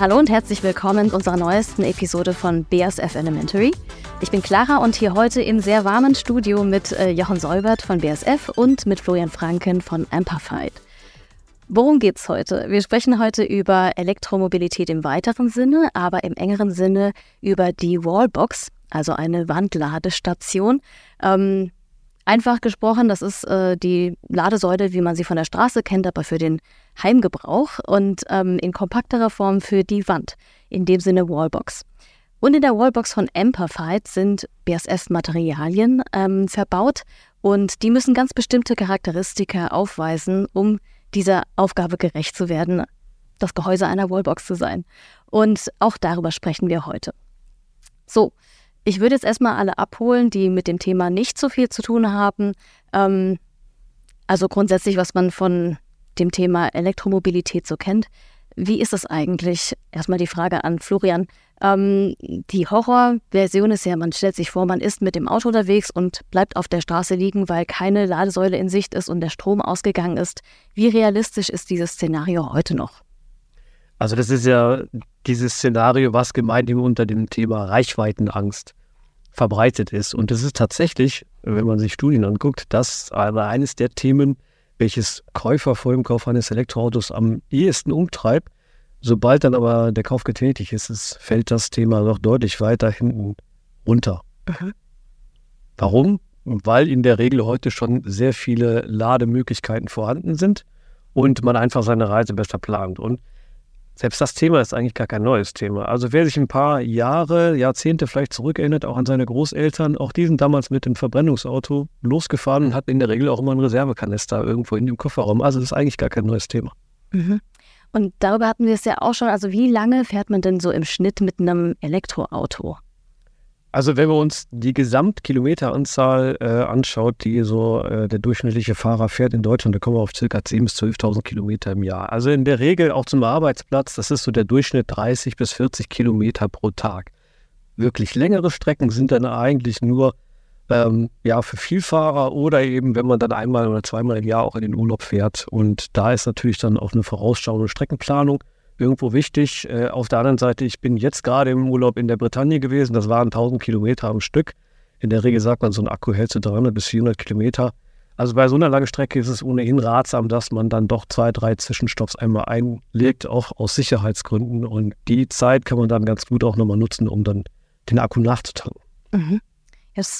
Hallo und herzlich willkommen in unserer neuesten Episode von BASF Elementary. Ich bin Clara und hier heute im sehr warmen Studio mit äh, Jochen Säubert von BASF und mit Florian Franken von Amperfied. Worum geht's heute? Wir sprechen heute über Elektromobilität im weiteren Sinne, aber im engeren Sinne über die Wallbox, also eine Wandladestation. Ähm, einfach gesprochen, das ist äh, die Ladesäule, wie man sie von der Straße kennt, aber für den Heimgebrauch und ähm, in kompakterer Form für die Wand, in dem Sinne Wallbox. Und in der Wallbox von Amperfied sind BSS-Materialien ähm, verbaut und die müssen ganz bestimmte Charakteristika aufweisen, um dieser Aufgabe gerecht zu werden, das Gehäuse einer Wallbox zu sein. Und auch darüber sprechen wir heute. So, ich würde jetzt erstmal alle abholen, die mit dem Thema nicht so viel zu tun haben. Ähm, also grundsätzlich, was man von dem Thema Elektromobilität so kennt. Wie ist es eigentlich? Erstmal die Frage an Florian. Ähm, die Horrorversion ist ja, man stellt sich vor, man ist mit dem Auto unterwegs und bleibt auf der Straße liegen, weil keine Ladesäule in Sicht ist und der Strom ausgegangen ist. Wie realistisch ist dieses Szenario heute noch? Also das ist ja dieses Szenario, was gemeinhin unter dem Thema Reichweitenangst verbreitet ist. Und das ist tatsächlich, wenn man sich Studien anguckt, das aber eines der Themen, welches Käufer vor dem Kauf eines Elektroautos am ehesten umtreibt. Sobald dann aber der Kauf getätigt ist, ist fällt das Thema noch deutlich weiter hinten runter. Mhm. Warum? Weil in der Regel heute schon sehr viele Lademöglichkeiten vorhanden sind und man einfach seine Reise besser plant. Und selbst das Thema ist eigentlich gar kein neues Thema. Also wer sich ein paar Jahre, Jahrzehnte vielleicht zurückerinnert, auch an seine Großeltern, auch die sind damals mit dem Verbrennungsauto losgefahren und hatten in der Regel auch immer einen Reservekanister irgendwo in dem Kofferraum. Also das ist eigentlich gar kein neues Thema. Mhm. Und darüber hatten wir es ja auch schon. Also wie lange fährt man denn so im Schnitt mit einem Elektroauto? Also wenn wir uns die Gesamtkilometeranzahl äh, anschaut, die so äh, der durchschnittliche Fahrer fährt in Deutschland, da kommen wir auf ca. 10.000 bis 12.000 Kilometer im Jahr. Also in der Regel auch zum Arbeitsplatz, das ist so der Durchschnitt 30 bis 40 Kilometer pro Tag. Wirklich längere Strecken sind dann eigentlich nur ähm, ja, für Vielfahrer oder eben, wenn man dann einmal oder zweimal im Jahr auch in den Urlaub fährt. Und da ist natürlich dann auch eine vorausschauende Streckenplanung irgendwo wichtig. Äh, auf der anderen Seite, ich bin jetzt gerade im Urlaub in der Bretagne gewesen. Das waren 1000 Kilometer am Stück. In der Regel sagt man, so ein Akku hält so 300 bis 400 Kilometer. Also bei so einer langen Strecke ist es ohnehin ratsam, dass man dann doch zwei, drei Zwischenstopps einmal einlegt, auch aus Sicherheitsgründen. Und die Zeit kann man dann ganz gut auch nochmal nutzen, um dann den Akku nachzutanken. Mhm.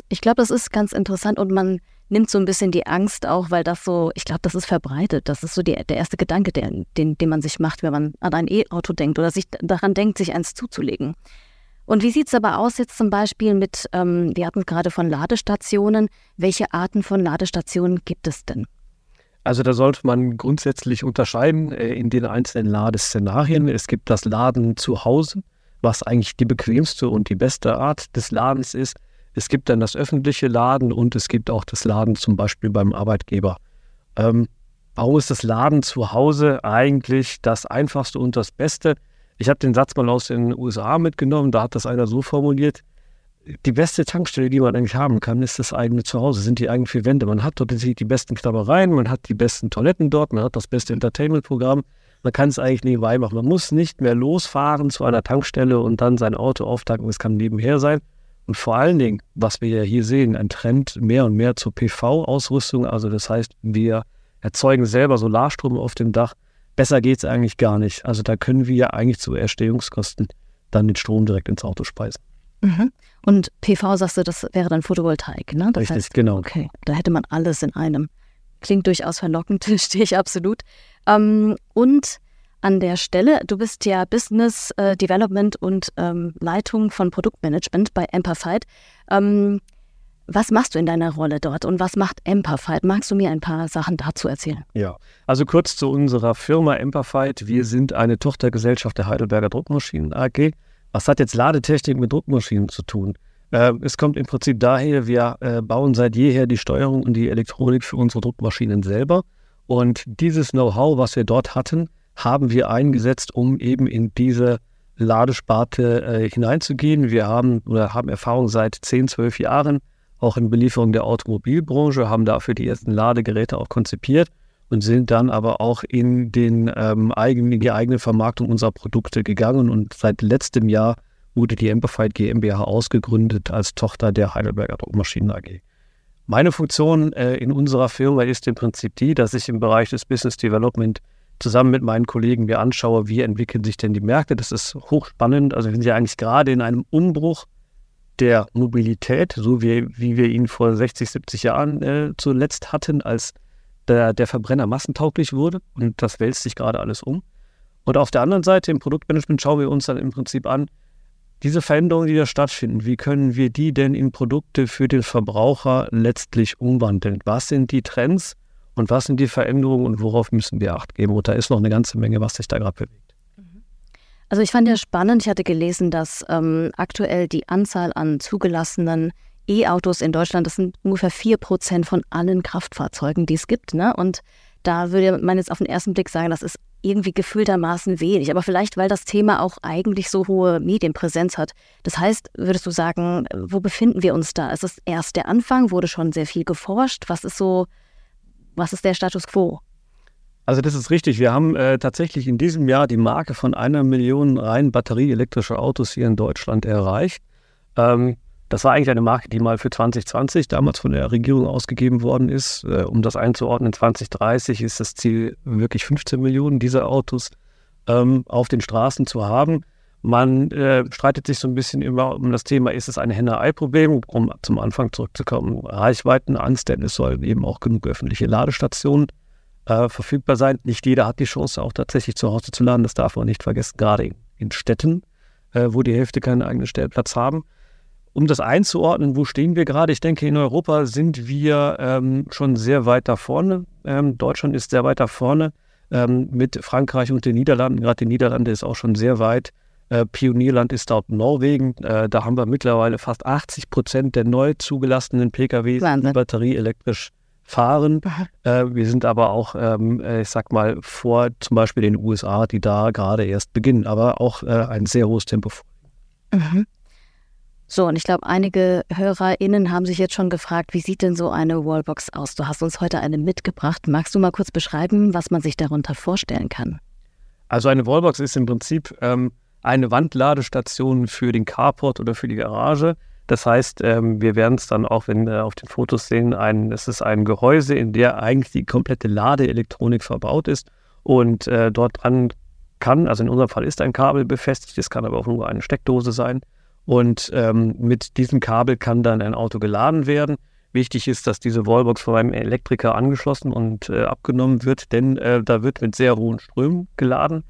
Ich glaube, das ist ganz interessant und man nimmt so ein bisschen die Angst auch, weil das so, ich glaube, das ist verbreitet. Das ist so die, der erste Gedanke, der, den, den man sich macht, wenn man an ein E-Auto denkt oder sich daran denkt, sich eins zuzulegen. Und wie sieht es aber aus jetzt zum Beispiel mit, ähm, wir hatten gerade von Ladestationen. Welche Arten von Ladestationen gibt es denn? Also da sollte man grundsätzlich unterscheiden äh, in den einzelnen Ladeszenarien. Es gibt das Laden zu Hause, was eigentlich die bequemste und die beste Art des Ladens ist. Es gibt dann das öffentliche Laden und es gibt auch das Laden zum Beispiel beim Arbeitgeber. Ähm, warum ist das Laden zu Hause eigentlich das Einfachste und das Beste? Ich habe den Satz mal aus den USA mitgenommen, da hat das einer so formuliert, die beste Tankstelle, die man eigentlich haben kann, ist das eigene Zuhause, sind die eigenen vier Wände. Man hat dort die besten Knabbereien, man hat die besten Toiletten dort, man hat das beste Entertainment-Programm. Man kann es eigentlich nebenbei machen. Man muss nicht mehr losfahren zu einer Tankstelle und dann sein Auto auftanken. Es kann nebenher sein. Und vor allen Dingen, was wir ja hier sehen, ein Trend mehr und mehr zur PV-Ausrüstung. Also das heißt, wir erzeugen selber Solarstrom auf dem Dach. Besser geht es eigentlich gar nicht. Also da können wir ja eigentlich zu Erstehungskosten dann den Strom direkt ins Auto speisen. Mhm. Und PV, sagst du, das wäre dann Photovoltaik, ne? Das Richtig, heißt, genau. Okay, da hätte man alles in einem. Klingt durchaus verlockend, stehe ich absolut. Ähm, und an der Stelle. Du bist ja Business äh, Development und ähm, Leitung von Produktmanagement bei Amperfied. Ähm, was machst du in deiner Rolle dort und was macht Amperfied? Magst du mir ein paar Sachen dazu erzählen? Ja, also kurz zu unserer Firma Amperfied. Wir sind eine Tochtergesellschaft der Heidelberger Druckmaschinen AG. Was hat jetzt Ladetechnik mit Druckmaschinen zu tun? Äh, es kommt im Prinzip daher, wir äh, bauen seit jeher die Steuerung und die Elektronik für unsere Druckmaschinen selber. Und dieses Know-how, was wir dort hatten, haben wir eingesetzt, um eben in diese Ladesparte äh, hineinzugehen. Wir haben oder haben Erfahrung seit 10, 12 Jahren auch in Belieferung der Automobilbranche, haben dafür die ersten Ladegeräte auch konzipiert und sind dann aber auch in, den, ähm, eigenen, die eigene Vermarktung unserer Produkte gegangen. Und seit letztem Jahr wurde die Amplified GmbH ausgegründet als Tochter der Heidelberger Druckmaschinen AG. Meine Funktion äh, in unserer Firma ist im Prinzip die, dass ich im Bereich des Business Development zusammen mit meinen Kollegen mir anschaue, wie entwickeln sich denn die Märkte. Das ist hochspannend. Also wir sind ja eigentlich gerade in einem Umbruch der Mobilität, so wie, wie wir ihn vor 60, 70 Jahren äh, zuletzt hatten, als der, der Verbrenner massentauglich wurde. Und das wälzt sich gerade alles um. Und auf der anderen Seite im Produktmanagement schauen wir uns dann im Prinzip an, diese Veränderungen, die da stattfinden, wie können wir die denn in Produkte für den Verbraucher letztlich umwandeln? Was sind die Trends und was sind die Veränderungen und worauf müssen wir Acht geben? Und da ist noch eine ganze Menge, was sich da gerade bewegt. Also ich fand ja spannend, ich hatte gelesen, dass ähm, aktuell die Anzahl an zugelassenen E-Autos in Deutschland, das sind ungefähr 4% von allen Kraftfahrzeugen, die es gibt. Ne? Und da würde man jetzt auf den ersten Blick sagen, das ist irgendwie gefühltermaßen wenig. Aber vielleicht, weil das Thema auch eigentlich so hohe Medienpräsenz hat. Das heißt, würdest du sagen, wo befinden wir uns da? Ist es erst der Anfang? Wurde schon sehr viel geforscht? Was ist so, was ist der Status quo? Also das ist richtig. Wir haben äh, tatsächlich in diesem Jahr die Marke von einer Million rein batterieelektrische Autos hier in Deutschland erreicht. Ähm, das war eigentlich eine Marke, die mal für 2020 damals von der Regierung ausgegeben worden ist. Äh, um das einzuordnen, 2030 ist das Ziel, wirklich 15 Millionen dieser Autos ähm, auf den Straßen zu haben. Man äh, streitet sich so ein bisschen immer um das Thema, ist es ein Henne-Ei-Problem, um zum Anfang zurückzukommen, Reichweiten anstellen. Es sollen eben auch genug öffentliche Ladestationen äh, verfügbar sein. Nicht jeder hat die Chance, auch tatsächlich zu Hause zu laden. Das darf man nicht vergessen, gerade in, in Städten, äh, wo die Hälfte keinen eigenen Stellplatz haben. Um das einzuordnen, wo stehen wir gerade? Ich denke, in Europa sind wir ähm, schon sehr weit da vorne. Ähm, Deutschland ist sehr weit da vorne ähm, mit Frankreich und den Niederlanden. Gerade die Niederlande ist auch schon sehr weit. Äh, Pionierland ist dort Norwegen. Äh, da haben wir mittlerweile fast 80 Prozent der neu zugelassenen PKWs Wahnsinn. batterieelektrisch fahren. Äh, wir sind aber auch, ähm, äh, ich sag mal, vor zum Beispiel den USA, die da gerade erst beginnen, aber auch äh, ein sehr hohes Tempo. Mhm. So, und ich glaube, einige HörerInnen haben sich jetzt schon gefragt, wie sieht denn so eine Wallbox aus? Du hast uns heute eine mitgebracht. Magst du mal kurz beschreiben, was man sich darunter vorstellen kann? Also eine Wallbox ist im Prinzip ähm, eine Wandladestation für den Carport oder für die Garage. Das heißt, ähm, wir werden es dann auch, wenn wir auf den Fotos sehen, ein, es ist ein Gehäuse, in der eigentlich die komplette Ladeelektronik verbaut ist und äh, dort dran kann, also in unserem Fall ist ein Kabel befestigt, es kann aber auch nur eine Steckdose sein. Und ähm, mit diesem Kabel kann dann ein Auto geladen werden. Wichtig ist, dass diese Wallbox von einem Elektriker angeschlossen und äh, abgenommen wird, denn äh, da wird mit sehr hohen Strömen geladen.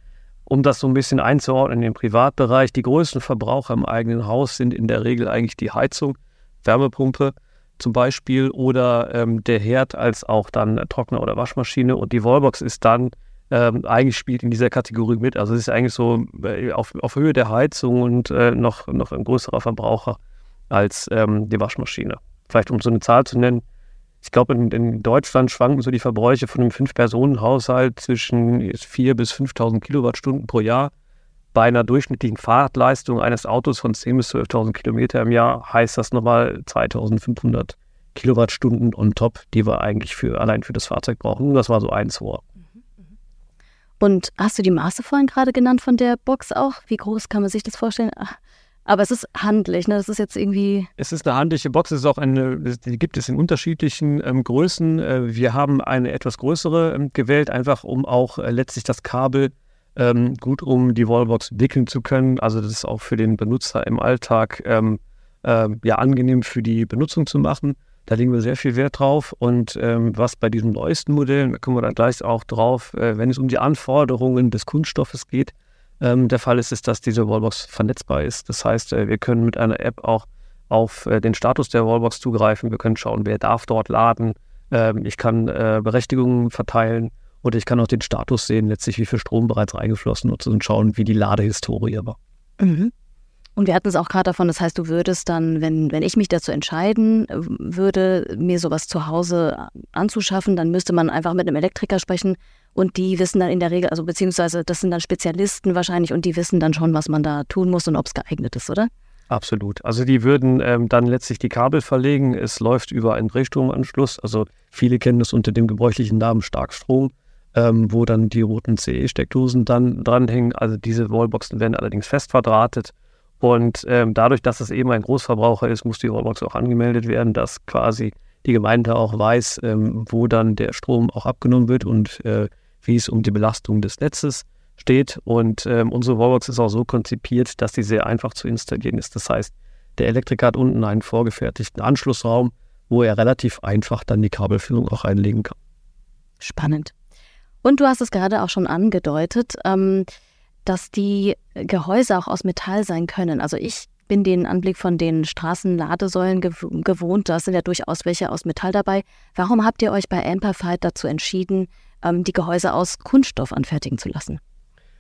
Um das so ein bisschen einzuordnen im Privatbereich, die größten Verbraucher im eigenen Haus sind in der Regel eigentlich die Heizung, Wärmepumpe zum Beispiel oder ähm, der Herd als auch dann Trockner oder Waschmaschine. Und die Wallbox ist dann ähm, eigentlich spielt in dieser Kategorie mit. Also es ist eigentlich so äh, auf, auf Höhe der Heizung und äh, noch, noch ein größerer Verbraucher als ähm, die Waschmaschine. Vielleicht um so eine Zahl zu nennen. Ich glaube, in, in, Deutschland schwanken so die Verbräuche von einem Fünf-Personen-Haushalt zwischen 4.000 bis 5.000 Kilowattstunden pro Jahr. Bei einer durchschnittlichen Fahrradleistung eines Autos von 10.000 bis 12.000 Kilometer im Jahr heißt das nochmal 2.500 Kilowattstunden on top, die wir eigentlich für, allein für das Fahrzeug brauchen. Das war so eins vor. Und hast du die Maße vorhin gerade genannt von der Box auch? Wie groß kann man sich das vorstellen? Ach, aber es ist handlich, ne? Das ist jetzt irgendwie. Es ist eine handliche Box, es ist auch eine, die gibt es in unterschiedlichen ähm, Größen. Äh, wir haben eine etwas größere ähm, gewählt, einfach um auch äh, letztlich das Kabel ähm, gut um die Wallbox wickeln zu können. Also das ist auch für den Benutzer im Alltag äh, ja angenehm für die Benutzung zu machen. Da legen wir sehr viel Wert drauf. Und ähm, was bei diesen neuesten Modellen, da kommen wir dann gleich auch drauf, äh, wenn es um die Anforderungen des Kunststoffes geht, ähm, der Fall ist, ist, dass diese Wallbox vernetzbar ist. Das heißt, äh, wir können mit einer App auch auf äh, den Status der Wallbox zugreifen. Wir können schauen, wer darf dort laden. Ähm, ich kann äh, Berechtigungen verteilen oder ich kann auch den Status sehen, letztlich wie viel Strom bereits reingeflossen ist und schauen, wie die Ladehistorie war. Mhm. Und wir hatten es auch gerade davon, das heißt, du würdest dann, wenn, wenn ich mich dazu entscheiden würde, mir sowas zu Hause anzuschaffen, dann müsste man einfach mit einem Elektriker sprechen und die wissen dann in der Regel, also beziehungsweise das sind dann Spezialisten wahrscheinlich und die wissen dann schon, was man da tun muss und ob es geeignet ist, oder? Absolut. Also die würden ähm, dann letztlich die Kabel verlegen. Es läuft über einen Drehstromanschluss. Also viele kennen das unter dem gebräuchlichen Namen Starkstrom, ähm, wo dann die roten CE-Steckdosen dann dranhängen. Also diese Wallboxen werden allerdings fest verdrahtet. Und ähm, dadurch, dass es eben ein Großverbraucher ist, muss die Wallbox auch angemeldet werden, dass quasi die Gemeinde auch weiß, ähm, wo dann der Strom auch abgenommen wird und äh, wie es um die Belastung des Netzes steht. Und ähm, unsere Wallbox ist auch so konzipiert, dass sie sehr einfach zu installieren ist. Das heißt, der Elektriker hat unten einen vorgefertigten Anschlussraum, wo er relativ einfach dann die Kabelführung auch einlegen kann. Spannend. Und du hast es gerade auch schon angedeutet, ähm, dass die Gehäuse auch aus Metall sein können. Also ich bin den Anblick von den Straßenladesäulen gewohnt. Da sind ja durchaus welche aus Metall dabei. Warum habt ihr euch bei Amperfied dazu entschieden, ähm, die Gehäuse aus Kunststoff anfertigen zu lassen?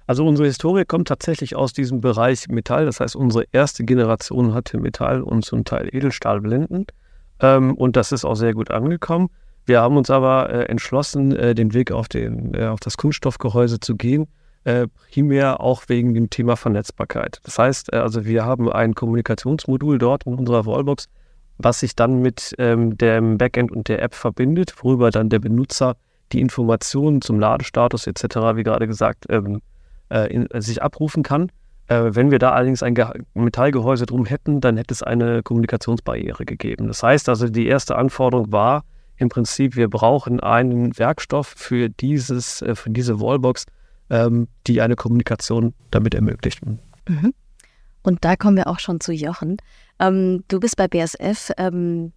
Also unsere Historie kommt tatsächlich aus diesem Bereich Metall. Das heißt, unsere erste Generation hatte Metall und zum Teil Edelstahlblenden. Ähm, und das ist auch sehr gut angekommen. Wir haben uns aber äh, entschlossen, äh, den Weg auf, den, äh, auf das Kunststoffgehäuse zu gehen, äh, primär auch wegen dem Thema Vernetzbarkeit. Das heißt, äh, also wir haben ein Kommunikationsmodul dort in unserer Wallbox, was sich dann mit ähm, dem Backend und der App verbindet, worüber dann der Benutzer die Informationen zum Ladestatus etc., wie gerade gesagt, ähm, äh, in, äh, sich abrufen kann. Äh, wenn wir da allerdings ein Ge Metallgehäuse drum hätten, dann hätte es eine Kommunikationsbarriere gegeben. Das heißt also, die erste Anforderung war im Prinzip, wir brauchen einen Werkstoff für, dieses, äh, für diese Wallbox, ähm, die eine Kommunikation damit ermöglicht. Mhm. Und da kommen wir auch schon zu Jochen. Ähm, du bist bei BSF ähm,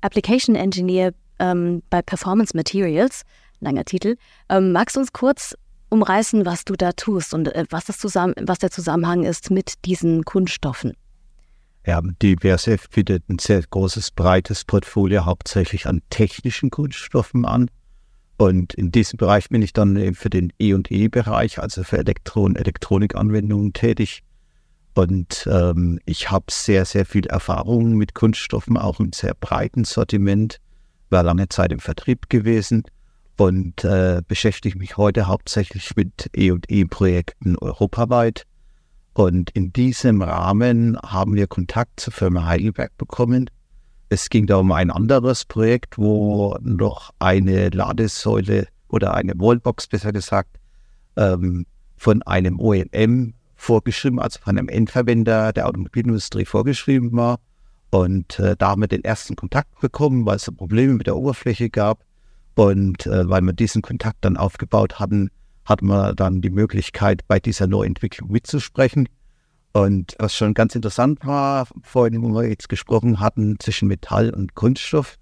Application Engineer ähm, bei Performance Materials, langer Titel. Ähm, magst du uns kurz umreißen, was du da tust und äh, was, das zusammen, was der Zusammenhang ist mit diesen Kunststoffen. Ja, die BASF bietet ein sehr großes, breites Portfolio hauptsächlich an technischen Kunststoffen an. Und in diesem Bereich bin ich dann eben für den E&E-Bereich, also für Elektro- und Elektronikanwendungen tätig. Und ähm, ich habe sehr, sehr viel Erfahrung mit Kunststoffen, auch im sehr breiten Sortiment, war lange Zeit im Vertrieb gewesen und äh, beschäftige mich heute hauptsächlich mit E&E-Projekten europaweit. Und in diesem Rahmen haben wir Kontakt zur Firma Heidelberg bekommen. Es ging da um ein anderes Projekt, wo noch eine Ladesäule oder eine Wallbox, besser gesagt, ähm, von einem OEM vorgeschrieben, also von einem Endverwender der Automobilindustrie vorgeschrieben war. Und äh, da haben wir den ersten Kontakt bekommen, weil es Probleme mit der Oberfläche gab. Und äh, weil wir diesen Kontakt dann aufgebaut hatten, hatten wir dann die Möglichkeit, bei dieser Neuentwicklung mitzusprechen. Und was schon ganz interessant war, vorhin, wo wir jetzt gesprochen hatten, zwischen Metall und Kunststoff,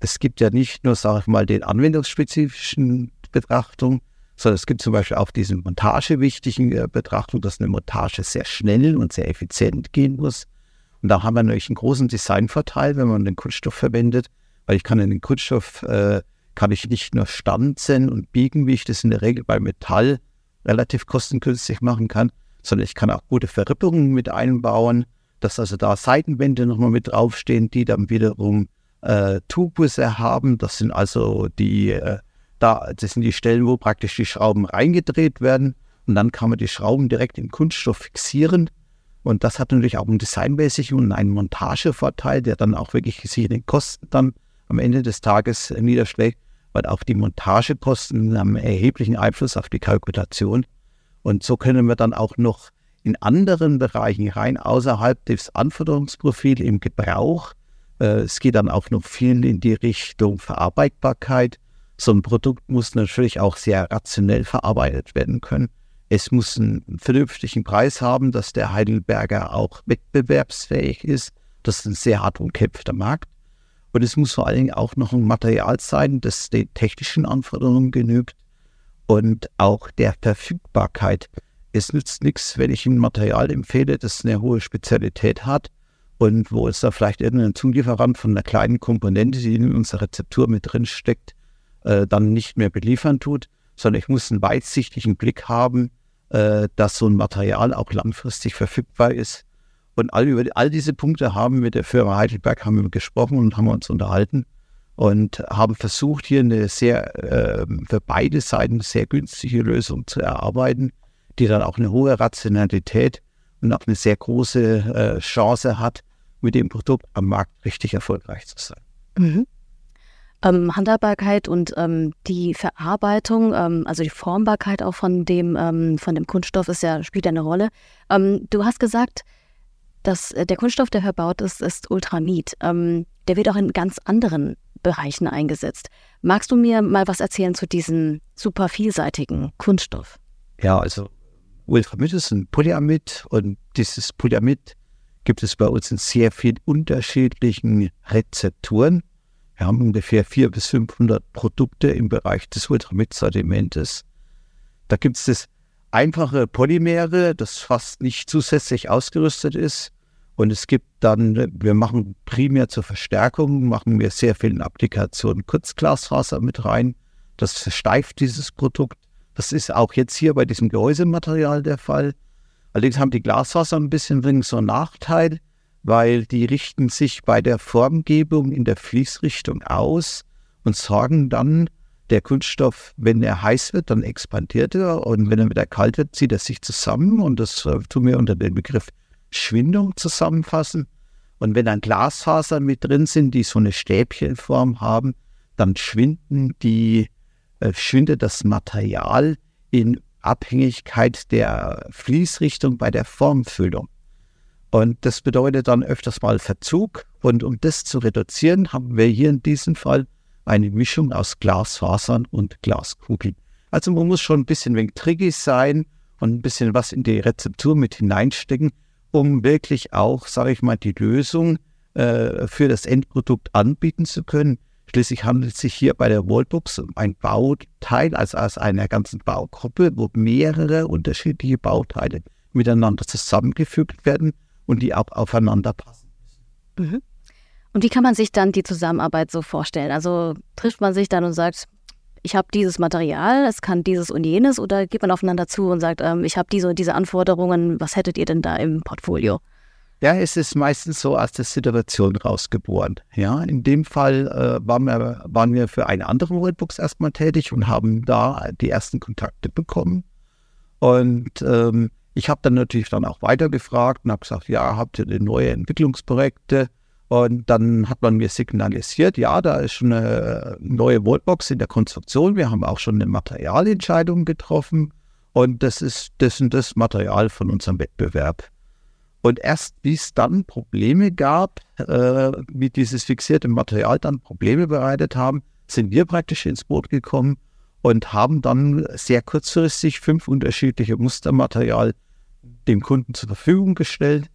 es gibt ja nicht nur, sage ich mal, den anwendungsspezifischen Betrachtung, sondern es gibt zum Beispiel auch diese montagewichtigen äh, Betrachtung, dass eine Montage sehr schnell und sehr effizient gehen muss. Und da haben wir natürlich einen großen Designvorteil, wenn man den Kunststoff verwendet, weil ich kann in den Kunststoff äh, kann ich nicht nur stanzen und biegen, wie ich das in der Regel bei Metall relativ kostengünstig machen kann, sondern ich kann auch gute Verrippungen mit einbauen, dass also da Seitenwände nochmal mit draufstehen, die dann wiederum äh, Tubusse haben. Das sind also die, äh, da, das sind die Stellen, wo praktisch die Schrauben reingedreht werden. Und dann kann man die Schrauben direkt im Kunststoff fixieren. Und das hat natürlich auch einen designmäßigen und einen Montagevorteil, der dann auch wirklich sich in den Kosten dann am Ende des Tages niederschlägt, weil auch die Montagekosten haben erheblichen Einfluss auf die Kalkulation. Und so können wir dann auch noch in anderen Bereichen rein außerhalb des Anforderungsprofils im Gebrauch. Äh, es geht dann auch noch viel in die Richtung Verarbeitbarkeit. So ein Produkt muss natürlich auch sehr rationell verarbeitet werden können. Es muss einen vernünftigen Preis haben, dass der Heidelberger auch wettbewerbsfähig ist. Das ist ein sehr hart umkämpfter Markt. Und es muss vor allen Dingen auch noch ein Material sein, das den technischen Anforderungen genügt und auch der Verfügbarkeit. Es nützt nichts, wenn ich ein Material empfehle, das eine hohe Spezialität hat und wo es da vielleicht irgendein Zulieferant von einer kleinen Komponente, die in unserer Rezeptur mit drin steckt, äh, dann nicht mehr beliefern tut, sondern ich muss einen weitsichtigen Blick haben, äh, dass so ein Material auch langfristig verfügbar ist und all, über all diese Punkte haben wir mit der Firma Heidelberg haben wir gesprochen und haben uns unterhalten und haben versucht, hier eine sehr äh, für beide Seiten sehr günstige Lösung zu erarbeiten, die dann auch eine hohe Rationalität und auch eine sehr große äh, Chance hat, mit dem Produkt am Markt richtig erfolgreich zu sein. Mhm. Ähm, Handhabbarkeit und ähm, die Verarbeitung, ähm, also die Formbarkeit auch von dem, ähm, von dem Kunststoff ist ja, spielt ja eine Rolle. Ähm, du hast gesagt, dass äh, der Kunststoff, der verbaut ist, ist Ultramid. Ähm, der wird auch in ganz anderen Bereichen eingesetzt. Magst du mir mal was erzählen zu diesem super vielseitigen Kunststoff? Ja, also Ultramid ist ein Polyamid und dieses Polyamid gibt es bei uns in sehr vielen unterschiedlichen Rezepturen. Wir haben ungefähr 400 bis 500 Produkte im Bereich des Ultramid-Sedimentes. Da gibt es das einfache Polymere, das fast nicht zusätzlich ausgerüstet ist. Und es gibt dann, wir machen primär zur Verstärkung, machen wir sehr vielen Applikationen Kurzglasfaser mit rein. Das versteift dieses Produkt. Das ist auch jetzt hier bei diesem Gehäusematerial der Fall. Allerdings haben die Glasfaser ein bisschen so einen Nachteil, weil die richten sich bei der Formgebung in der Fließrichtung aus und sorgen dann, der Kunststoff, wenn er heiß wird, dann expandiert er und wenn er wieder kalt wird, zieht er sich zusammen und das äh, tun wir unter dem Begriff Schwindung zusammenfassen. Und wenn dann Glasfaser mit drin sind, die so eine Stäbchenform haben, dann schwinden die, äh, schwindet das Material in Abhängigkeit der Fließrichtung bei der Formfüllung. Und das bedeutet dann öfters mal Verzug. Und um das zu reduzieren, haben wir hier in diesem Fall eine Mischung aus Glasfasern und Glaskugeln. Also man muss schon ein bisschen wenig tricky sein und ein bisschen was in die Rezeptur mit hineinstecken, um wirklich auch, sage ich mal, die Lösung äh, für das Endprodukt anbieten zu können. Schließlich handelt es sich hier bei der Wallbox um ein Bauteil, also aus einer ganzen Baugruppe, wo mehrere unterschiedliche Bauteile miteinander zusammengefügt werden und die auch aufeinander passen müssen. Mhm. Und wie kann man sich dann die Zusammenarbeit so vorstellen? Also trifft man sich dann und sagt, ich habe dieses Material, es kann dieses und jenes, oder geht man aufeinander zu und sagt, ähm, ich habe diese und diese Anforderungen, was hättet ihr denn da im Portfolio? Ja, es ist meistens so aus der Situation rausgeboren. Ja, in dem Fall äh, waren, wir, waren wir für eine andere Wallbox erstmal tätig und haben da die ersten Kontakte bekommen. Und ähm, ich habe dann natürlich dann auch weitergefragt und habe gesagt, ja, habt ihr denn neue Entwicklungsprojekte? Und dann hat man mir signalisiert, ja, da ist schon eine neue Wallbox in der Konstruktion. Wir haben auch schon eine Materialentscheidung getroffen. Und das ist das und das Material von unserem Wettbewerb. Und erst wie es dann Probleme gab, äh, wie dieses fixierte Material dann Probleme bereitet haben, sind wir praktisch ins Boot gekommen und haben dann sehr kurzfristig fünf unterschiedliche Mustermaterial dem Kunden zur Verfügung gestellt.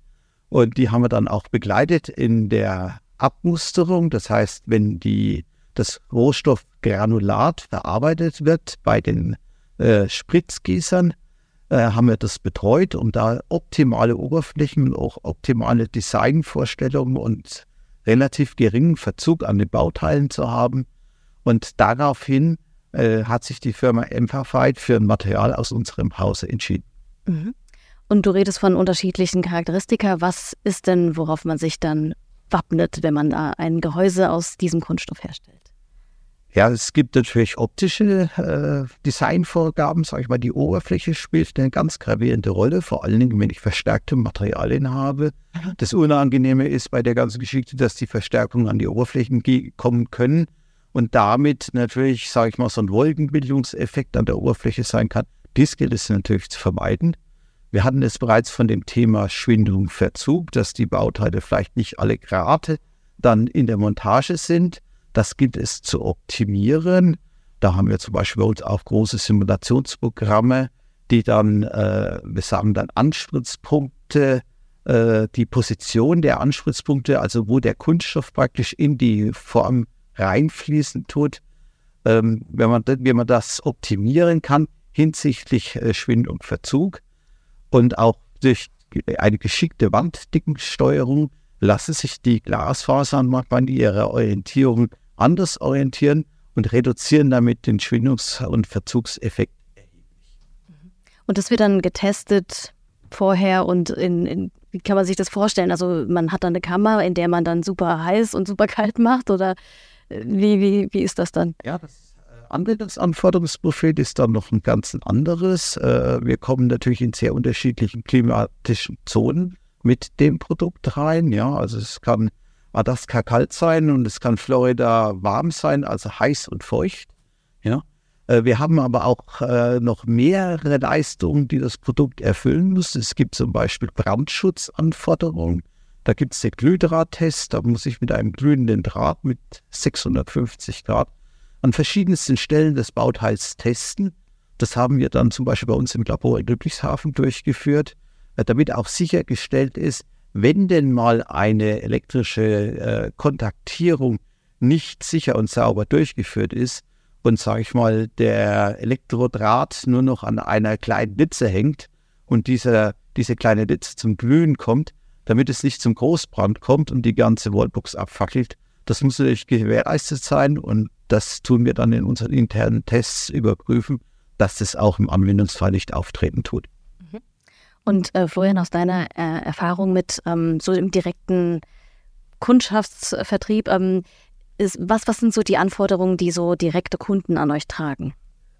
Und die haben wir dann auch begleitet in der Abmusterung. Das heißt, wenn die, das Rohstoffgranulat verarbeitet wird bei den äh, Spritzgießern, äh, haben wir das betreut, um da optimale Oberflächen, auch optimale Designvorstellungen und relativ geringen Verzug an den Bauteilen zu haben. Und daraufhin äh, hat sich die Firma Emphafight für ein Material aus unserem Hause entschieden. Mhm. Und du redest von unterschiedlichen Charakteristika. Was ist denn, worauf man sich dann wappnet, wenn man da ein Gehäuse aus diesem Kunststoff herstellt? Ja, es gibt natürlich optische äh, Designvorgaben, sage ich mal, die Oberfläche spielt eine ganz gravierende Rolle, vor allen Dingen, wenn ich verstärkte Materialien habe. Das Unangenehme ist bei der ganzen Geschichte, dass die Verstärkungen an die Oberflächen kommen können und damit natürlich, sage ich mal, so ein Wolkenbildungseffekt an der Oberfläche sein kann. Dies gilt es natürlich zu vermeiden. Wir hatten es bereits von dem Thema Schwindung, Verzug, dass die Bauteile vielleicht nicht alle gerade dann in der Montage sind. Das gilt es zu optimieren. Da haben wir zum Beispiel bei uns auch große Simulationsprogramme, die dann, äh, wir sagen dann Anspritzpunkte, äh, die Position der Anspritzpunkte, also wo der Kunststoff praktisch in die Form reinfließen tut. Ähm, wenn, man, wenn man das optimieren kann hinsichtlich äh, Schwind und Verzug, und auch durch eine geschickte Wanddickensteuerung lassen sich die Glasfasern manchmal in ihrer Orientierung anders orientieren und reduzieren damit den Schwindungs- und Verzugseffekt Und das wird dann getestet vorher und in, in, wie kann man sich das vorstellen? Also man hat dann eine Kammer, in der man dann super heiß und super kalt macht oder äh, wie, wie, wie ist das dann? Ja, das Anwendungsanforderungsprofil ist dann noch ein ganz anderes. Äh, wir kommen natürlich in sehr unterschiedlichen klimatischen Zonen mit dem Produkt rein. Ja, also es kann Alaska kalt sein und es kann Florida warm sein, also heiß und feucht. Ja. Äh, wir haben aber auch äh, noch mehrere Leistungen, die das Produkt erfüllen muss. Es gibt zum Beispiel Brandschutzanforderungen. Da gibt es den Glühdrahttest, da muss ich mit einem glühenden Draht mit 650 Grad an verschiedensten Stellen des Bauteils testen. Das haben wir dann zum Beispiel bei uns im Labor in Ludwigshafen durchgeführt, damit auch sichergestellt ist, wenn denn mal eine elektrische äh, Kontaktierung nicht sicher und sauber durchgeführt ist und, sage ich mal, der Elektrodraht nur noch an einer kleinen Litze hängt und dieser, diese kleine Litze zum Glühen kommt, damit es nicht zum Großbrand kommt und die ganze Wallbox abfackelt. Das muss natürlich gewährleistet sein und das tun wir dann in unseren internen Tests überprüfen, dass das auch im Anwendungsfall nicht auftreten tut. Mhm. Und äh, Florian, aus deiner äh, Erfahrung mit ähm, so im direkten Kundschaftsvertrieb, ähm, ist, was, was sind so die Anforderungen, die so direkte Kunden an euch tragen?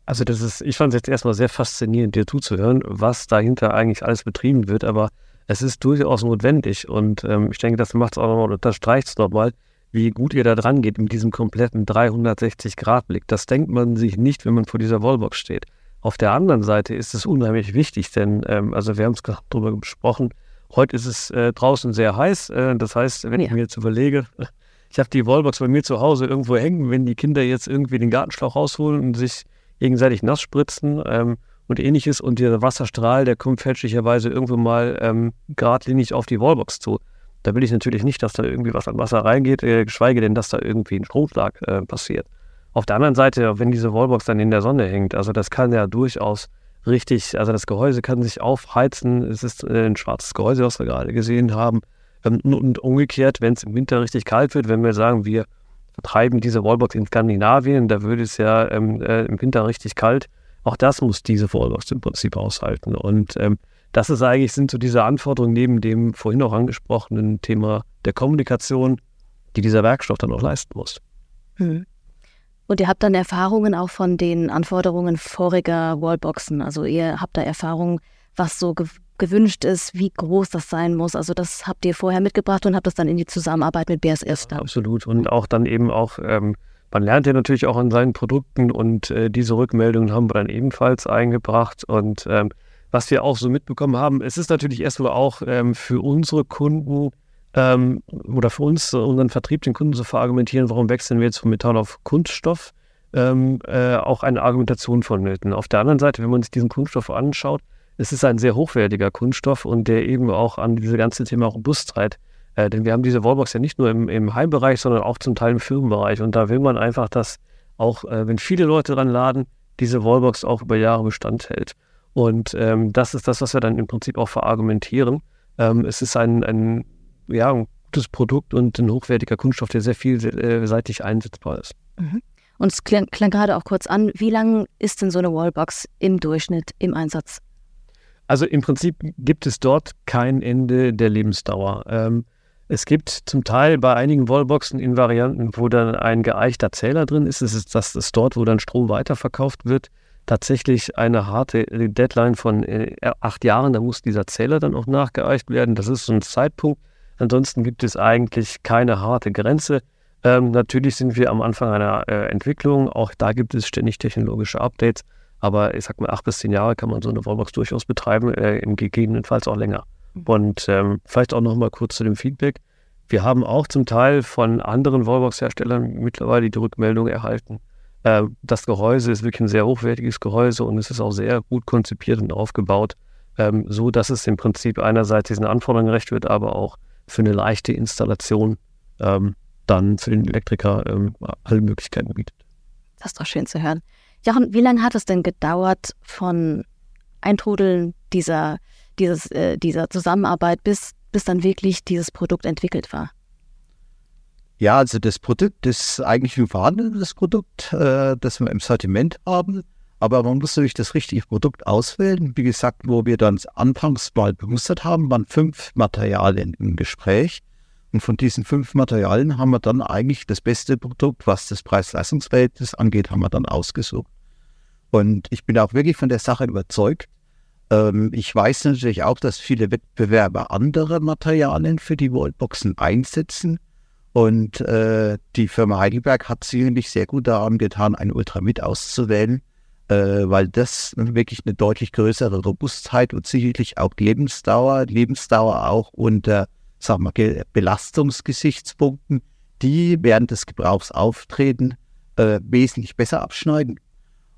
Also das ist, ich fand es jetzt erstmal sehr faszinierend, dir zuzuhören, was dahinter eigentlich alles betrieben wird, aber es ist durchaus notwendig und ähm, ich denke, das macht es auch nochmal, unterstreicht es nochmal, wie gut ihr da dran geht mit diesem kompletten 360-Grad-Blick. Das denkt man sich nicht, wenn man vor dieser Wallbox steht. Auf der anderen Seite ist es unheimlich wichtig, denn, ähm, also wir haben es gerade darüber gesprochen, heute ist es äh, draußen sehr heiß. Äh, das heißt, wenn ja. ich mir jetzt überlege, ich habe die Wallbox bei mir zu Hause irgendwo hängen, wenn die Kinder jetzt irgendwie den Gartenschlauch rausholen und sich gegenseitig nass spritzen ähm, und ähnliches und der Wasserstrahl, der kommt fälschlicherweise irgendwo mal ähm, geradlinig auf die Wallbox zu. Da will ich natürlich nicht, dass da irgendwie was an Wasser reingeht, äh, geschweige denn, dass da irgendwie ein Stromschlag äh, passiert. Auf der anderen Seite, wenn diese Wallbox dann in der Sonne hängt, also das kann ja durchaus richtig, also das Gehäuse kann sich aufheizen. Es ist äh, ein schwarzes Gehäuse, was wir gerade gesehen haben. Ähm, und umgekehrt, wenn es im Winter richtig kalt wird, wenn wir sagen, wir vertreiben diese Wallbox in Skandinavien, da würde es ja ähm, äh, im Winter richtig kalt. Auch das muss diese Wallbox im Prinzip aushalten. Und ähm, das ist eigentlich, sind so diese Anforderungen neben dem vorhin auch angesprochenen Thema der Kommunikation, die dieser Werkstoff dann auch leisten muss. Hm. Und ihr habt dann Erfahrungen auch von den Anforderungen voriger Wallboxen. Also ihr habt da Erfahrungen, was so ge gewünscht ist, wie groß das sein muss. Also das habt ihr vorher mitgebracht und habt das dann in die Zusammenarbeit mit BSF da. Absolut. Und auch dann eben auch, ähm, man lernt ja natürlich auch an seinen Produkten und äh, diese Rückmeldungen haben wir dann ebenfalls eingebracht. Und ähm, was wir auch so mitbekommen haben, es ist natürlich erstmal auch ähm, für unsere Kunden ähm, oder für uns, unseren Vertrieb, den Kunden zu verargumentieren, warum wechseln wir jetzt von Metall auf Kunststoff, ähm, äh, auch eine Argumentation vonnöten. Auf der anderen Seite, wenn man sich diesen Kunststoff anschaut, es ist ein sehr hochwertiger Kunststoff und der eben auch an diese ganze Thema Robustheit, äh, denn wir haben diese Wallbox ja nicht nur im, im Heimbereich, sondern auch zum Teil im Firmenbereich und da will man einfach, dass auch, äh, wenn viele Leute dran laden, diese Wallbox auch über Jahre Bestand hält. Und ähm, das ist das, was wir dann im Prinzip auch verargumentieren. Ähm, es ist ein, ein, ja, ein gutes Produkt und ein hochwertiger Kunststoff, der sehr vielseitig einsetzbar ist. Mhm. Und es klang, klang, gerade auch kurz an, wie lang ist denn so eine Wallbox im Durchschnitt im Einsatz? Also im Prinzip gibt es dort kein Ende der Lebensdauer. Ähm, es gibt zum Teil bei einigen Wallboxen in Varianten, wo dann ein geeichter Zähler drin ist. Es ist das ist dort, wo dann Strom weiterverkauft wird tatsächlich eine harte Deadline von äh, acht Jahren. Da muss dieser Zähler dann auch nachgeeicht werden. Das ist so ein Zeitpunkt. Ansonsten gibt es eigentlich keine harte Grenze. Ähm, natürlich sind wir am Anfang einer äh, Entwicklung. Auch da gibt es ständig technologische Updates. Aber ich sag mal, acht bis zehn Jahre kann man so eine Wallbox durchaus betreiben, äh, im gegebenenfalls auch länger. Mhm. Und ähm, vielleicht auch noch mal kurz zu dem Feedback. Wir haben auch zum Teil von anderen Wallbox-Herstellern mittlerweile die Rückmeldung erhalten, das Gehäuse ist wirklich ein sehr hochwertiges Gehäuse und es ist auch sehr gut konzipiert und aufgebaut, ähm, so dass es im Prinzip einerseits diesen Anforderungen gerecht wird, aber auch für eine leichte Installation ähm, dann für den Elektriker ähm, alle Möglichkeiten bietet. Das ist doch schön zu hören. Jochen, wie lange hat es denn gedauert von Eintrudeln dieser, dieses, äh, dieser Zusammenarbeit, bis, bis dann wirklich dieses Produkt entwickelt war? Ja, also das Produkt ist eigentlich ein vorhandenes Produkt, äh, das wir im Sortiment haben. Aber man muss natürlich das richtige Produkt auswählen. Wie gesagt, wo wir dann anfangs mal bemustert haben, waren fünf Materialien im Gespräch. Und von diesen fünf Materialien haben wir dann eigentlich das beste Produkt, was das Preis-Leistungs-Verhältnis angeht, haben wir dann ausgesucht. Und ich bin auch wirklich von der Sache überzeugt. Ähm, ich weiß natürlich auch, dass viele Wettbewerber andere Materialien für die Wallboxen einsetzen. Und äh, die Firma Heidelberg hat sicherlich sehr gut daran getan, ein Ultramid auszuwählen, äh, weil das wirklich eine deutlich größere Robustheit und sicherlich auch Lebensdauer, Lebensdauer auch unter sagen wir, Belastungsgesichtspunkten, die während des Gebrauchs auftreten, äh, wesentlich besser abschneiden.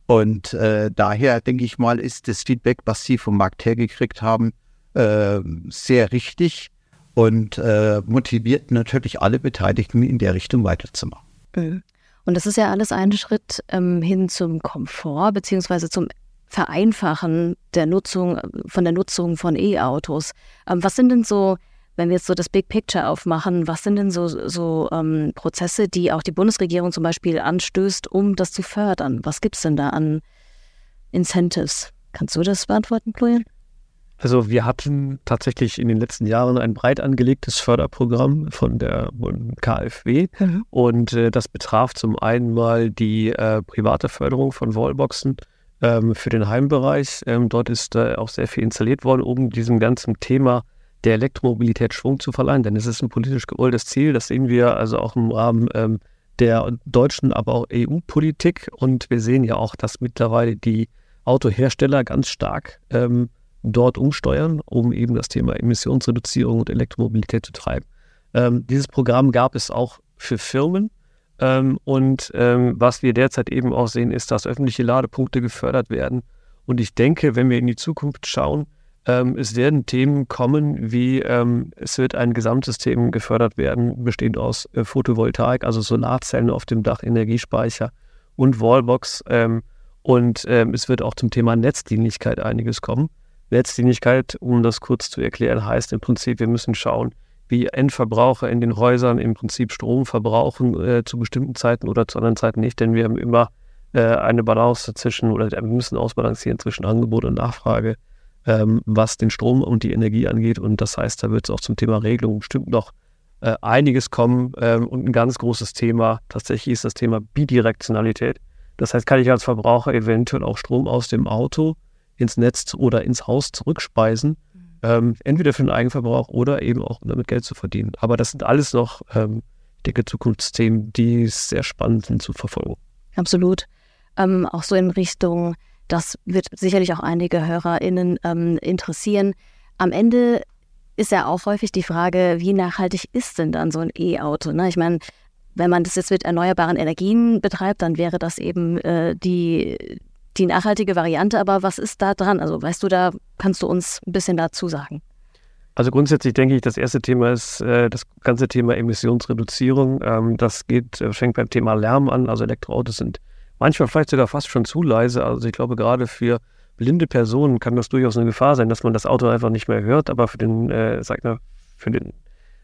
Und äh, daher denke ich mal, ist das Feedback, was Sie vom Markt hergekriegt haben, äh, sehr richtig und äh, motiviert natürlich alle Beteiligten in der Richtung weiterzumachen. Mhm. Und das ist ja alles ein Schritt ähm, hin zum Komfort beziehungsweise zum Vereinfachen der Nutzung von der Nutzung von E-Autos. Ähm, was sind denn so wenn wir jetzt so das Big Picture aufmachen, was sind denn so, so ähm, Prozesse, die auch die Bundesregierung zum Beispiel anstößt, um das zu fördern? Was gibt es denn da an Incentives? Kannst du das beantworten, Florian? Also wir hatten tatsächlich in den letzten Jahren ein breit angelegtes Förderprogramm von der KfW mhm. und äh, das betraf zum einen mal die äh, private Förderung von Wallboxen ähm, für den Heimbereich. Ähm, dort ist äh, auch sehr viel installiert worden, um diesem ganzen Thema der Elektromobilität Schwung zu verleihen. Denn es ist ein politisch gewolltes Ziel. Das sehen wir also auch im Rahmen ähm, der deutschen, aber auch EU-Politik. Und wir sehen ja auch, dass mittlerweile die Autohersteller ganz stark ähm, dort umsteuern, um eben das Thema Emissionsreduzierung und Elektromobilität zu treiben. Ähm, dieses Programm gab es auch für Firmen. Ähm, und ähm, was wir derzeit eben auch sehen, ist, dass öffentliche Ladepunkte gefördert werden. Und ich denke, wenn wir in die Zukunft schauen, ähm, es werden Themen kommen, wie ähm, es wird ein Gesamtsystem gefördert werden, bestehend aus äh, Photovoltaik, also Solarzellen auf dem Dach, Energiespeicher und Wallbox. Ähm, und es wird auch zum Thema Netzdienlichkeit einiges kommen. Netzdienlichkeit, um das kurz zu erklären, heißt im Prinzip, wir müssen schauen, wie Endverbraucher in den Häusern im Prinzip Strom verbrauchen äh, zu bestimmten Zeiten oder zu anderen Zeiten nicht, denn wir haben immer äh, eine Balance zwischen oder wir müssen ausbalancieren zwischen Angebot und Nachfrage ähm, was den Strom und die Energie angeht. Und das heißt, da wird es auch zum Thema Regelung bestimmt noch äh, einiges kommen. Ähm, und ein ganz großes Thema tatsächlich ist das Thema Bidirektionalität. Das heißt, kann ich als Verbraucher eventuell auch Strom aus dem Auto ins Netz oder ins Haus zurückspeisen, mhm. ähm, entweder für den Eigenverbrauch oder eben auch um damit Geld zu verdienen. Aber das sind alles noch, ähm, dicke Zukunftsthemen, die sehr spannend sind zu verfolgen. Absolut. Ähm, auch so in Richtung das wird sicherlich auch einige HörerInnen ähm, interessieren. Am Ende ist ja auch häufig die Frage, wie nachhaltig ist denn dann so ein E-Auto? Ne? Ich meine, wenn man das jetzt mit erneuerbaren Energien betreibt, dann wäre das eben äh, die, die nachhaltige Variante. Aber was ist da dran? Also weißt du, da kannst du uns ein bisschen dazu sagen. Also grundsätzlich denke ich, das erste Thema ist äh, das ganze Thema Emissionsreduzierung. Ähm, das geht, äh, fängt beim Thema Lärm an. Also Elektroautos sind manchmal vielleicht sogar fast schon zu leise. Also ich glaube, gerade für blinde Personen kann das durchaus eine Gefahr sein, dass man das Auto einfach nicht mehr hört. Aber für den, äh, sag mal, für den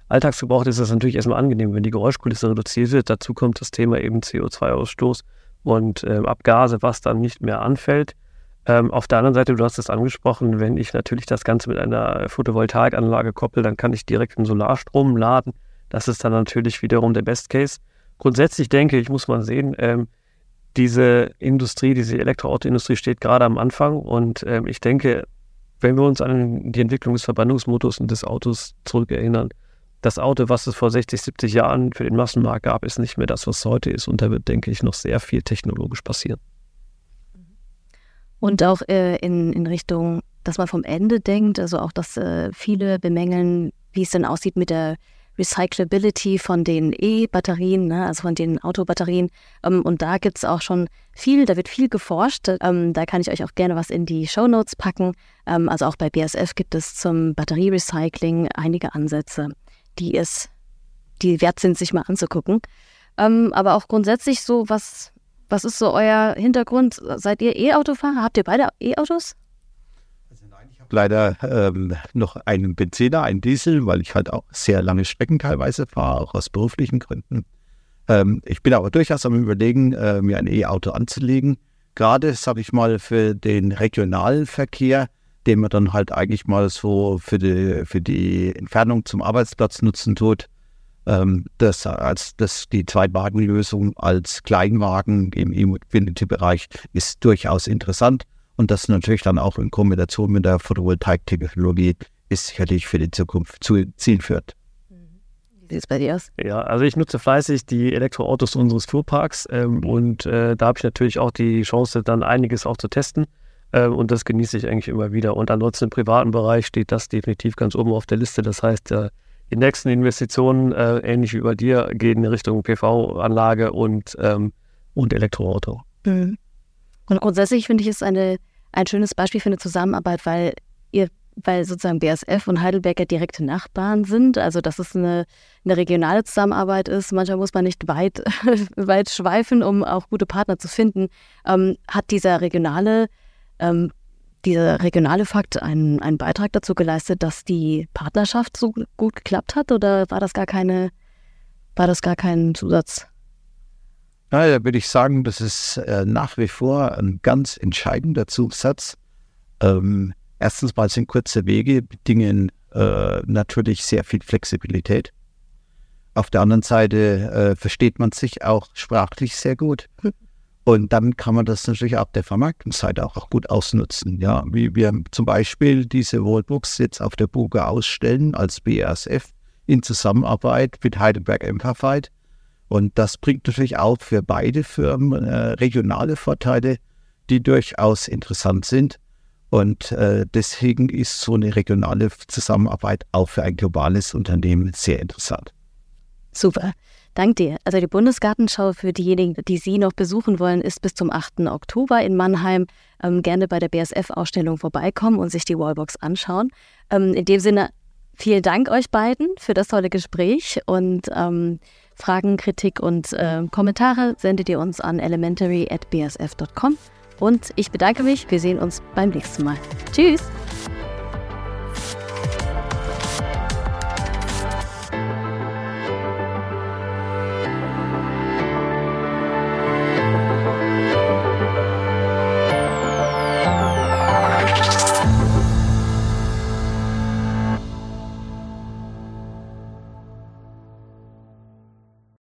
Alltagsgebrauch ist das natürlich erstmal angenehm, wenn die Geräuschkulisse reduziert wird. Dazu kommt das Thema eben CO2-Ausstoß und äh, Abgase, was dann nicht mehr anfällt. Ähm, auf der anderen Seite, du hast es angesprochen, wenn ich natürlich das Ganze mit einer Photovoltaikanlage koppel, dann kann ich direkt einen Solarstrom laden. Das ist dann natürlich wiederum der Best Case. Grundsätzlich denke ich, muss man sehen, ähm, diese Industrie, diese Elektroautoindustrie steht gerade am Anfang und ähm, ich denke, wenn wir uns an die Entwicklung des Verbrennungsmotors und des Autos zurückerinnern, das Auto, was es vor 60, 70 Jahren für den Massenmarkt gab, ist nicht mehr das, was es heute ist. Und da wird, denke ich, noch sehr viel technologisch passieren. Und auch äh, in, in Richtung, dass man vom Ende denkt, also auch, dass äh, viele bemängeln, wie es denn aussieht mit der Recyclability von den E-Batterien, ne, also von den Autobatterien. Ähm, und da gibt es auch schon viel, da wird viel geforscht. Ähm, da kann ich euch auch gerne was in die Show Notes packen. Ähm, also auch bei BSF gibt es zum Batterierecycling einige Ansätze, die es, die wert sind, sich mal anzugucken. Ähm, aber auch grundsätzlich so, was, was ist so euer Hintergrund? Seid ihr E-Autofahrer? Habt ihr beide E-Autos? leider ähm, noch einen Benziner, einen Diesel, weil ich halt auch sehr lange Strecken teilweise fahre, auch aus beruflichen Gründen. Ähm, ich bin aber durchaus am Überlegen, äh, mir ein E-Auto anzulegen. Gerade, sage ich mal, für den regionalen Verkehr, den man dann halt eigentlich mal so für die, für die Entfernung zum Arbeitsplatz nutzen tut. ähm, das als das die Zweitwagenlösung als Kleinwagen im E-Mobility-Bereich ist durchaus interessant. Und das natürlich dann auch in Kombination mit der Photovoltaik-Technologie ist sicherlich für die Zukunft zu zielführend. Wie sieht es bei dir aus? Ja, also ich nutze fleißig die Elektroautos unseres Fuhrparks ähm, und äh, da habe ich natürlich auch die Chance, dann einiges auch zu testen. Ähm, und das genieße ich eigentlich immer wieder. Und ansonsten im privaten Bereich steht das definitiv ganz oben auf der Liste. Das heißt, äh, die nächsten Investitionen, äh, ähnlich wie bei dir, gehen in Richtung PV-Anlage und, ähm, und Elektroauto. Mhm. Und grundsätzlich finde ich es eine, ein schönes Beispiel für eine Zusammenarbeit, weil ihr, weil sozusagen BASF und Heidelberg ja direkte Nachbarn sind, also dass es eine, eine regionale Zusammenarbeit ist. Manchmal muss man nicht weit, weit schweifen, um auch gute Partner zu finden. Ähm, hat dieser regionale ähm, dieser regionale Fakt einen, einen Beitrag dazu geleistet, dass die Partnerschaft so gut geklappt hat oder war das gar keine, war das gar kein Zusatz? Ja, da würde ich sagen, das ist äh, nach wie vor ein ganz entscheidender Zusatz. Ähm, erstens mal sind kurze Wege bedingen äh, natürlich sehr viel Flexibilität. Auf der anderen Seite äh, versteht man sich auch sprachlich sehr gut. Und dann kann man das natürlich ab der Vermarktungsseite auch, auch gut ausnutzen. Ja, wie wir zum Beispiel diese Wallbooks jetzt auf der Buga ausstellen als BASF in Zusammenarbeit mit Heidelberg Amplified. Und das bringt natürlich auch für beide Firmen äh, regionale Vorteile, die durchaus interessant sind. Und äh, deswegen ist so eine regionale Zusammenarbeit auch für ein globales Unternehmen sehr interessant. Super. Dank dir. Also die Bundesgartenschau für diejenigen, die Sie noch besuchen wollen, ist bis zum 8. Oktober in Mannheim. Ähm, gerne bei der BSF-Ausstellung vorbeikommen und sich die Wallbox anschauen. Ähm, in dem Sinne, vielen Dank euch beiden für das tolle Gespräch und ähm, Fragen, Kritik und äh, Kommentare sendet ihr uns an elementary@bsf.com. Und ich bedanke mich. Wir sehen uns beim nächsten Mal. Tschüss!